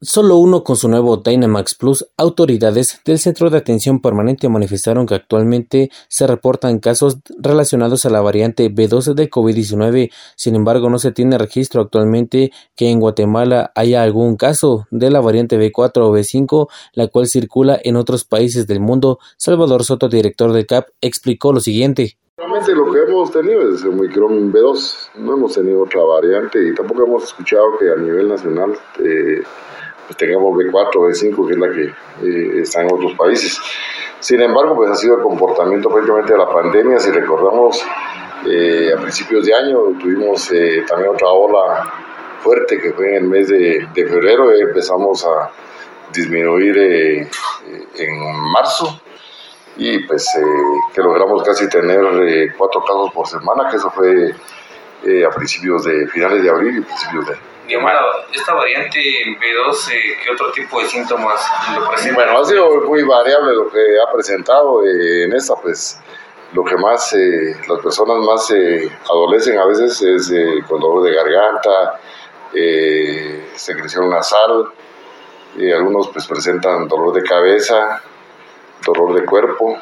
Solo uno con su nuevo Dynamax Plus. Autoridades del Centro de Atención Permanente manifestaron que actualmente se reportan casos relacionados a la variante B2 de COVID-19. Sin embargo, no se tiene registro actualmente que en Guatemala haya algún caso de la variante B4 o B5, la cual circula en otros países del mundo. Salvador Soto, director del CAP, explicó lo siguiente. Realmente lo que hemos tenido es el Omicron B2, no hemos tenido otra variante y tampoco hemos escuchado que a nivel nacional eh, pues tengamos B4, B5, que es la que eh, está en otros países. Sin embargo, pues ha sido el comportamiento prácticamente de la pandemia. Si recordamos, eh, a principios de año tuvimos eh, también otra ola fuerte que fue en el mes de, de febrero. empezamos a disminuir en marzo y pues que logramos casi tener cuatro casos por semana, que eso fue a principios de finales de abril y principios de, esta variante B2, eh, ¿qué otro tipo de síntomas lo presenta? Bueno, ha sido muy variable lo que ha presentado eh, en esta, pues lo que más eh, las personas más adolecen a veces es con dolor de garganta, secreción nasal, algunos pues presentan dolor de cabeza, dolor de cuerpo,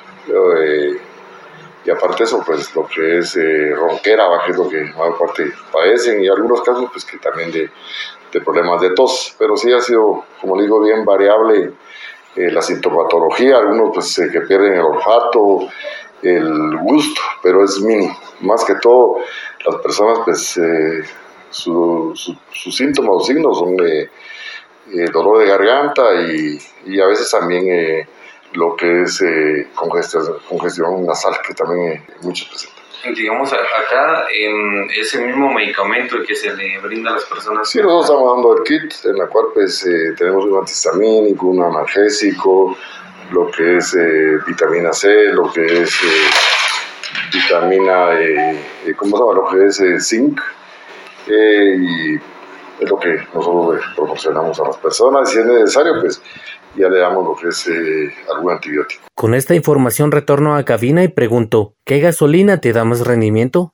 y aparte eso, pues lo que es eh, ronquera, que es lo que más parte padecen, y algunos casos, pues que también de, de problemas de tos. Pero sí ha sido, como digo, bien variable eh, la sintomatología, algunos pues que pierden el olfato, el gusto, pero es mínimo. Más que todo, las personas, pues eh, sus síntomas o signos son dolor de garganta y, a veces también lo que es eh, congestión, nasal, que también eh, muchos presentan. Digamos, acá en ese mismo medicamento que se le brinda a las personas. Sí, nosotros estamos dando el kit, en la cual pues eh, tenemos un antihistamínico, un analgésico, lo que es eh, vitamina C, lo que es vitamina, ¿cómo se llama? Lo que es zinc. y es lo que nosotros proporcionamos a las personas. Si es necesario, pues ya le damos lo que es eh, algún antibiótico. Con esta información retorno a cabina y pregunto, ¿qué gasolina te da más rendimiento?